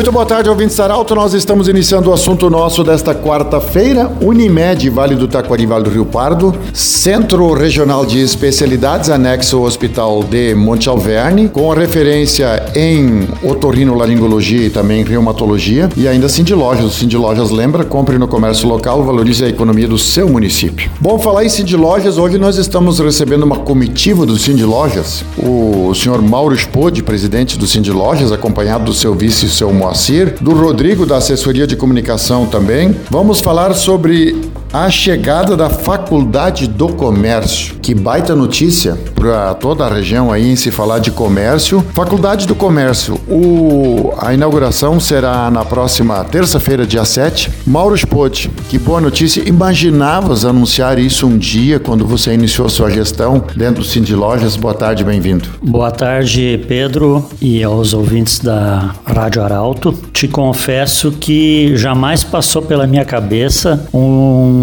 Muito boa tarde, ouvintes Saralto. Nós estamos iniciando o assunto nosso desta quarta-feira. Unimed, Vale do Taquari, Vale do Rio Pardo. Centro Regional de Especialidades, anexo ao Hospital de Monte Alverne, com referência em otorrinolaringologia e também reumatologia. E ainda Cindy Lojas. O Cindy Lojas lembra, compre no comércio local, valorize a economia do seu município. Bom, falar em Cindy Lojas, hoje nós estamos recebendo uma comitiva do Cindy Lojas. O senhor Mauro Spode, presidente do Cindy Lojas, acompanhado do seu vice e seu Moacir, do Rodrigo da assessoria de comunicação também. Vamos falar sobre a chegada da Faculdade do Comércio. Que baita notícia para toda a região aí em se falar de comércio. Faculdade do Comércio. O, a inauguração será na próxima terça-feira, dia 7. Mauro Spot, que boa notícia. Imaginavas anunciar isso um dia quando você iniciou sua gestão dentro do Cindy Lojas? Boa tarde, bem-vindo. Boa tarde, Pedro, e aos ouvintes da Rádio Arauto. Te confesso que jamais passou pela minha cabeça um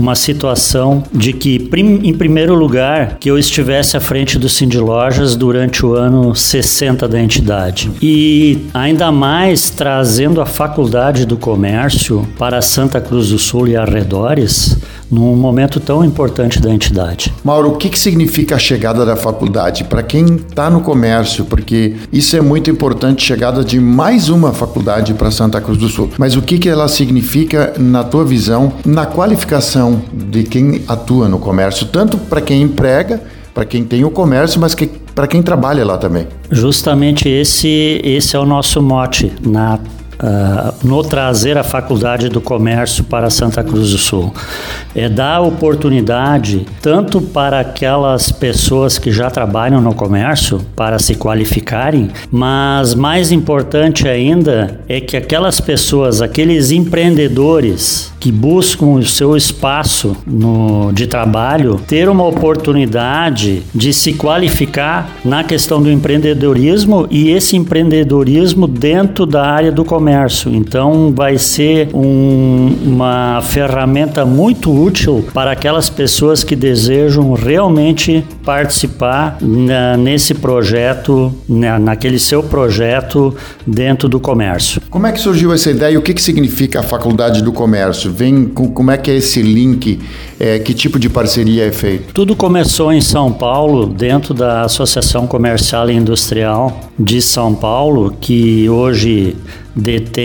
uma situação de que, em primeiro lugar, que eu estivesse à frente do Cindy Lojas durante o ano 60 da entidade. E ainda mais trazendo a faculdade do comércio para Santa Cruz do Sul e arredores, num momento tão importante da entidade. Mauro, o que, que significa a chegada da faculdade para quem está no comércio? Porque isso é muito importante, chegada de mais uma faculdade para Santa Cruz do Sul. Mas o que, que ela significa, na tua visão, na qualificação de quem atua no comércio, tanto para quem emprega, para quem tem o comércio, mas que para quem trabalha lá também. Justamente esse esse é o nosso mote na uh, no trazer a Faculdade do Comércio para Santa Cruz do Sul. É dar oportunidade tanto para aquelas pessoas que já trabalham no comércio para se qualificarem, mas mais importante ainda é que aquelas pessoas, aqueles empreendedores que buscam o seu espaço no, de trabalho, ter uma oportunidade de se qualificar na questão do empreendedorismo e esse empreendedorismo dentro da área do comércio. Então, vai ser um, uma ferramenta muito útil para aquelas pessoas que desejam realmente participar na, nesse projeto, na, naquele seu projeto dentro do comércio. Como é que surgiu essa ideia e o que, que significa a Faculdade do Comércio? Vem com, como é que é esse link? É, que tipo de parceria é feito? Tudo começou em São Paulo, dentro da Associação Comercial e Industrial de São Paulo, que hoje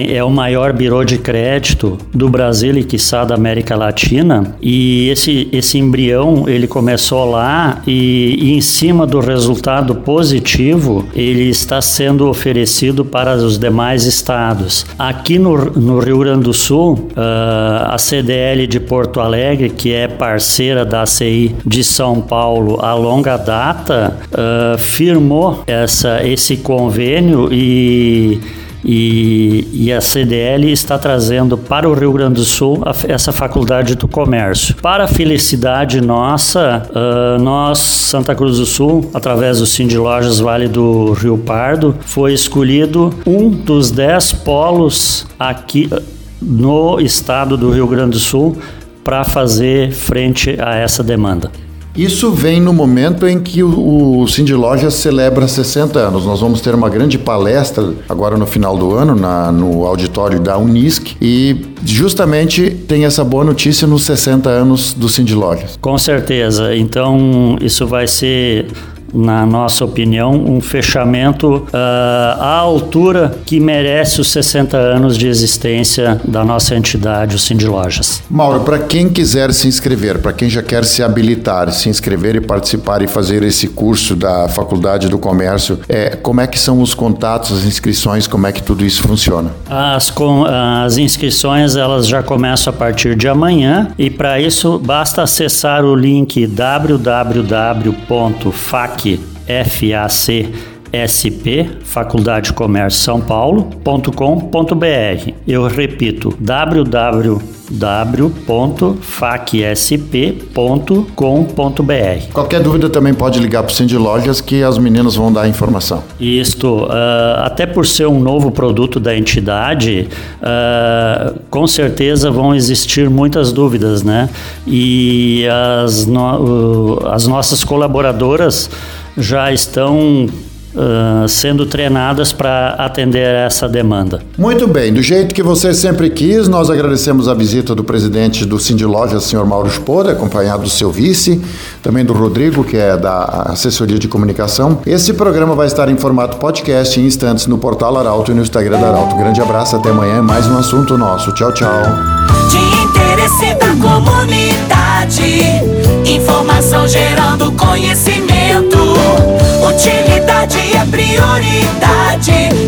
é o maior birô de crédito do Brasil e quiçá da América Latina. E esse, esse embrião ele começou lá e, e, em cima do resultado positivo ele está sendo oferecido para os demais estados. Aqui no, no Rio Grande do Sul, uh, a CDL de Porto Alegre, que é parceira da ACI de São Paulo a longa data, uh, firmou essa, esse convênio e e, e, a CDL está trazendo para o Rio Grande do Sul a, essa faculdade do comércio. Para a felicidade nossa, uh, nós, Santa Cruz do Sul, através do Cindy Lojas Vale do Rio Pardo, foi escolhido um dos dez polos aqui no estado do Rio Grande do Sul para fazer frente a essa demanda. Isso vem no momento em que o, o Cindy Lojas celebra 60 anos. Nós vamos ter uma grande palestra agora no final do ano na, no auditório da Unisc e justamente tem essa boa notícia nos 60 anos do Cindy Lojas. Com certeza. Então isso vai ser na nossa opinião, um fechamento uh, à altura que merece os 60 anos de existência da nossa entidade, o Cindy Lojas. Mauro, para quem quiser se inscrever, para quem já quer se habilitar, se inscrever e participar e fazer esse curso da Faculdade do Comércio, é, como é que são os contatos, as inscrições, como é que tudo isso funciona? As, com, as inscrições elas já começam a partir de amanhã e para isso basta acessar o link www.fac FAC FACSP, Faculdade de Comércio São Paulo.com.br. Eu repito, www.facsp.com.br. Qualquer dúvida também pode ligar para o Cindy Lojas que as meninas vão dar informação. Isto, uh, até por ser um novo produto da entidade, uh, com certeza vão existir muitas dúvidas, né? E as, no, uh, as nossas colaboradoras já estão Uh, sendo treinadas para atender essa demanda. Muito bem, do jeito que você sempre quis, nós agradecemos a visita do presidente do Cindy Lojas, senhor Mauro Spoda, acompanhado do seu vice, também do Rodrigo, que é da assessoria de comunicação. Esse programa vai estar em formato podcast em instantes no portal Arauto e no Instagram da Arauto. Grande abraço, até amanhã, mais um assunto nosso. Tchau, tchau. De interesse da comunidade, informação gerando conhecimento. Utilidade é prioridade